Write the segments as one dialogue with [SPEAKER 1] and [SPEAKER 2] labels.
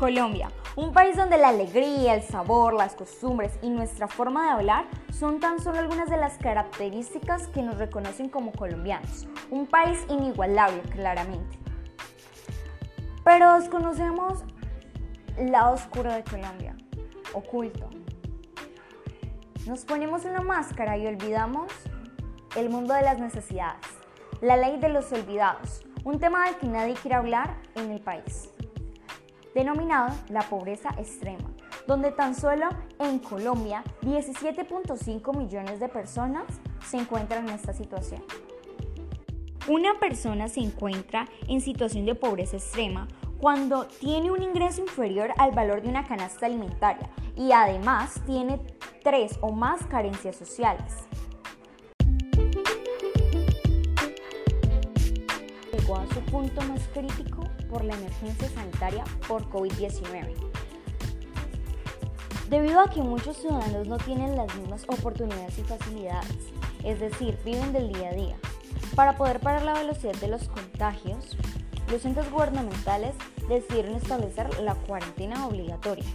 [SPEAKER 1] Colombia, un país donde la alegría, el sabor, las costumbres y nuestra forma de hablar son tan solo algunas de las características que nos reconocen como colombianos. Un país inigualable, claramente. Pero desconocemos el lado oscuro de Colombia, oculto. Nos ponemos una máscara y olvidamos el mundo de las necesidades, la ley de los olvidados, un tema del que nadie quiere hablar en el país denominado la pobreza extrema, donde tan solo en Colombia 17.5 millones de personas se encuentran en esta situación. Una persona se encuentra en situación de pobreza extrema cuando tiene un ingreso inferior al valor de una canasta alimentaria y además tiene tres o más carencias sociales. Llegó a su punto más crítico por la emergencia sanitaria por COVID-19. Debido a que muchos ciudadanos no tienen las mismas oportunidades y facilidades, es decir, viven del día a día, para poder parar la velocidad de los contagios, los entes gubernamentales decidieron establecer la cuarentena obligatoria.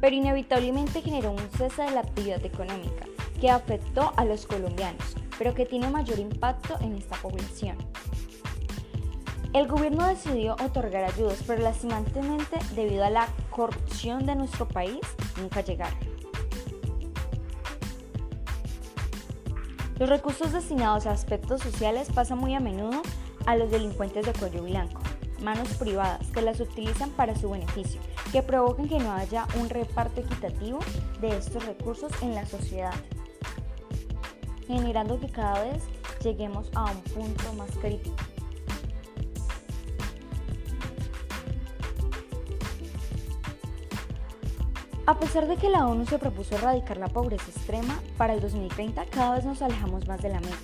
[SPEAKER 1] Pero inevitablemente generó un cese de la actividad económica que afectó a los colombianos, pero que tiene mayor impacto en esta población. El gobierno decidió otorgar ayudas, pero lastimantemente, debido a la corrupción de nuestro país, nunca llegaron. Los recursos destinados a aspectos sociales pasan muy a menudo a los delincuentes de cuello blanco, manos privadas que las utilizan para su beneficio, que provocan que no haya un reparto equitativo de estos recursos en la sociedad, generando que cada vez lleguemos a un punto más crítico. A pesar de que la ONU se propuso erradicar la pobreza extrema, para el 2030 cada vez nos alejamos más de la meta.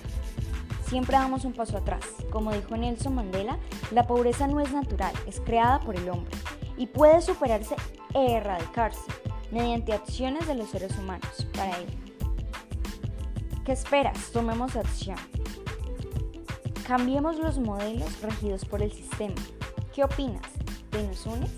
[SPEAKER 1] Siempre damos un paso atrás. Como dijo Nelson Mandela, la pobreza no es natural, es creada por el hombre y puede superarse e erradicarse mediante acciones de los seres humanos para ello. ¿Qué esperas? Tomemos acción. Cambiemos los modelos regidos por el sistema. ¿Qué opinas? ¿Te nos unes?